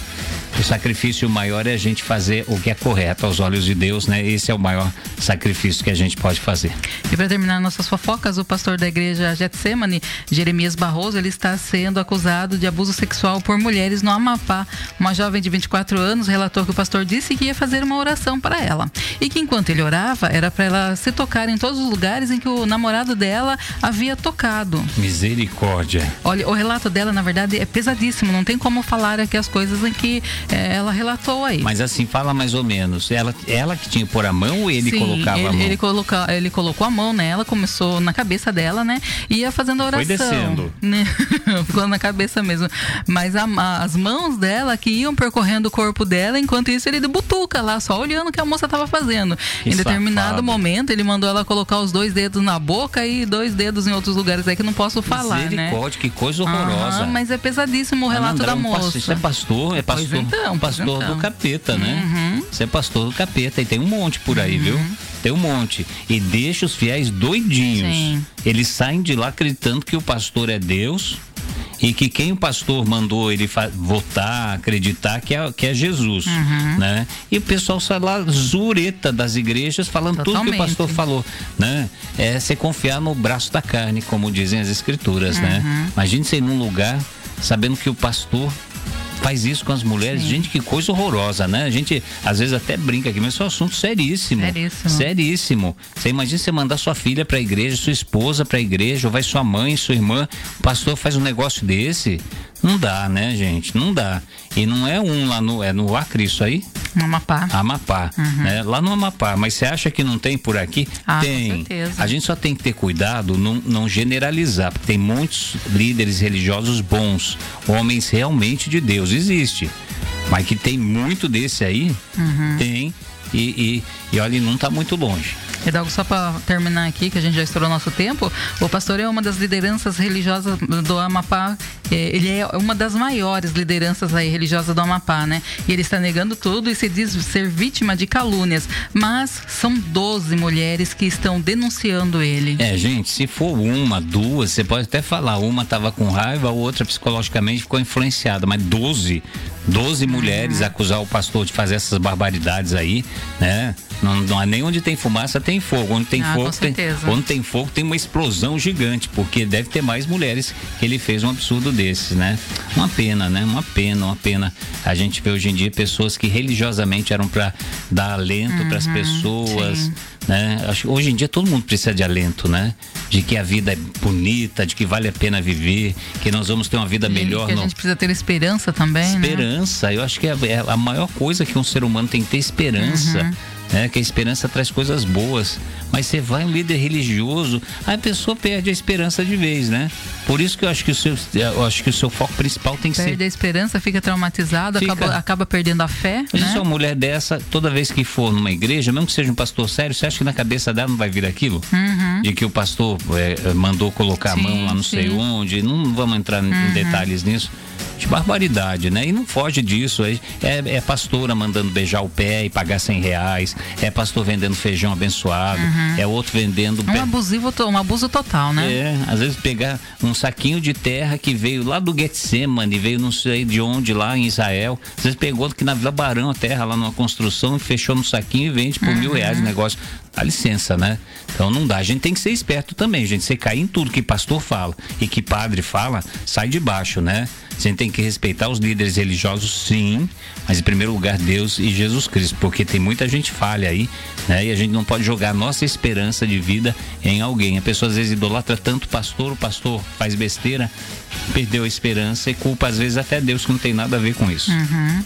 o sacrifício maior é a gente fazer o que é correto aos olhos de Deus, né? Esse é o maior sacrifício que a gente pode fazer. E para terminar nossas fofocas, o pastor da igreja Getsemane, Jeremias Barroso, ele está sendo acusado de abuso sexual por mulheres no Amapá. Uma jovem de 24 anos relatou que o pastor disse que ia fazer uma oração para ela e que enquanto ele orava era para ela se tocar em todos os lugares em que o namorado dela havia tocado. Misericórdia. Olha, o relato dela na verdade é pesadíssimo. Não tem como falar aqui as coisas em que é, ela relatou aí. Mas assim, fala mais ou menos. Ela, ela que tinha que pôr a mão ou ele Sim, colocava ele, a mão? Ele, coloca, ele colocou a mão nela, começou na cabeça dela, né? E ia fazendo a oração. Foi descendo. Né? <laughs> Ficou na cabeça mesmo. Mas a, as mãos dela que iam percorrendo o corpo dela, enquanto isso ele de butuca lá, só olhando o que a moça estava fazendo. Que em determinado safado. momento, ele mandou ela colocar os dois dedos na boca e dois dedos em outros lugares aí que não posso falar, né? que coisa horrorosa. Ah, mas é pesadíssimo o relato da moça. Isso é pastor, é pastor. Então, pastor então. do capeta, né? Uhum. Você é pastor do capeta e tem um monte por aí, uhum. viu? Tem um monte. E deixa os fiéis doidinhos. Sim. Eles saem de lá acreditando que o pastor é Deus e que quem o pastor mandou ele votar, acreditar que é, que é Jesus, uhum. né? E o pessoal sai lá zureta das igrejas falando Totalmente. tudo que o pastor falou, né? É você confiar no braço da carne, como dizem as escrituras, né? uhum. né? Imagine você ir num lugar sabendo que o pastor faz isso com as mulheres. Sim. Gente, que coisa horrorosa, né? A gente às vezes até brinca aqui, mas é um assunto seríssimo. Seríssimo. Seríssimo. Você imagina você mandar sua filha para a igreja, sua esposa para a igreja, ou vai sua mãe, sua irmã, o pastor faz um negócio desse. Não dá, né, gente? Não dá. E não é um lá no. É no Acre isso aí? No Amapá. Amapá. Uhum. Né? Lá no Amapá. Mas você acha que não tem por aqui? Ah, tem. Com certeza. A gente só tem que ter cuidado, não, não generalizar, porque tem muitos líderes religiosos bons, homens realmente de Deus. Existe. Mas que tem muito desse aí, uhum. tem. E, e, e olha, não está muito longe. Hidalgo, só para terminar aqui, que a gente já estourou nosso tempo, o pastor é uma das lideranças religiosas do Amapá, é, ele é uma das maiores lideranças aí religiosas do Amapá, né? E ele está negando tudo e se diz ser vítima de calúnias, mas são 12 mulheres que estão denunciando ele. É, gente, se for uma, duas, você pode até falar, uma estava com raiva, a outra psicologicamente ficou influenciada, mas 12, 12 mulheres uhum. acusar o pastor de fazer essas barbaridades aí, né? Não, não é nem onde tem fumaça tem fogo. Onde tem ah, fogo, tem, onde tem fogo tem uma explosão gigante, porque deve ter mais mulheres que ele fez um absurdo desses, né? Uma pena, né? Uma pena, uma pena. A gente vê hoje em dia pessoas que religiosamente eram para dar alento uhum, para as pessoas. Sim. Né? Acho hoje em dia todo mundo precisa de alento, né? De que a vida é bonita, de que vale a pena viver, que nós vamos ter uma vida melhor. Que a gente precisa ter esperança também. Né? Esperança, né? eu acho que é, é, a maior coisa que um ser humano tem que ter esperança. Uhum né? Que a esperança traz coisas boas. Mas você vai um líder religioso, a pessoa perde a esperança de vez, né? Por isso que eu acho que o seu, eu acho que o seu foco principal tem que perde ser. Perde a esperança, fica traumatizado, fica... Acaba, acaba perdendo a fé. Mas né? se uma mulher dessa, toda vez que for numa igreja, mesmo que seja um pastor sério, você acha que na cabeça dela não vai vir aquilo? Uhum. De que o pastor é, mandou colocar sim, a mão lá não sim. sei onde. Não vamos entrar uhum. em detalhes nisso de barbaridade, né? E não foge disso. É, é, pastora mandando beijar o pé e pagar cem reais. É pastor vendendo feijão abençoado. Uhum. É outro vendendo. Um, pé... abusivo, um abuso total, né? É, às vezes pegar um saquinho de terra que veio lá do Getsemane, veio não sei de onde lá em Israel. Às vezes pegou que na Vila Barão a terra lá numa construção, fechou no saquinho e vende por uhum. mil reais o negócio. Dá licença, né? Então não dá. A gente tem que ser esperto também, gente. Você cair em tudo que pastor fala e que padre fala, sai de baixo, né? A gente tem que respeitar os líderes religiosos, sim, mas em primeiro lugar Deus e Jesus Cristo, porque tem muita gente falha aí, né? E a gente não pode jogar nossa esperança de vida em alguém. A pessoa às vezes idolatra tanto o pastor, o pastor faz besteira, perdeu a esperança e culpa às vezes até Deus que não tem nada a ver com isso. Uhum.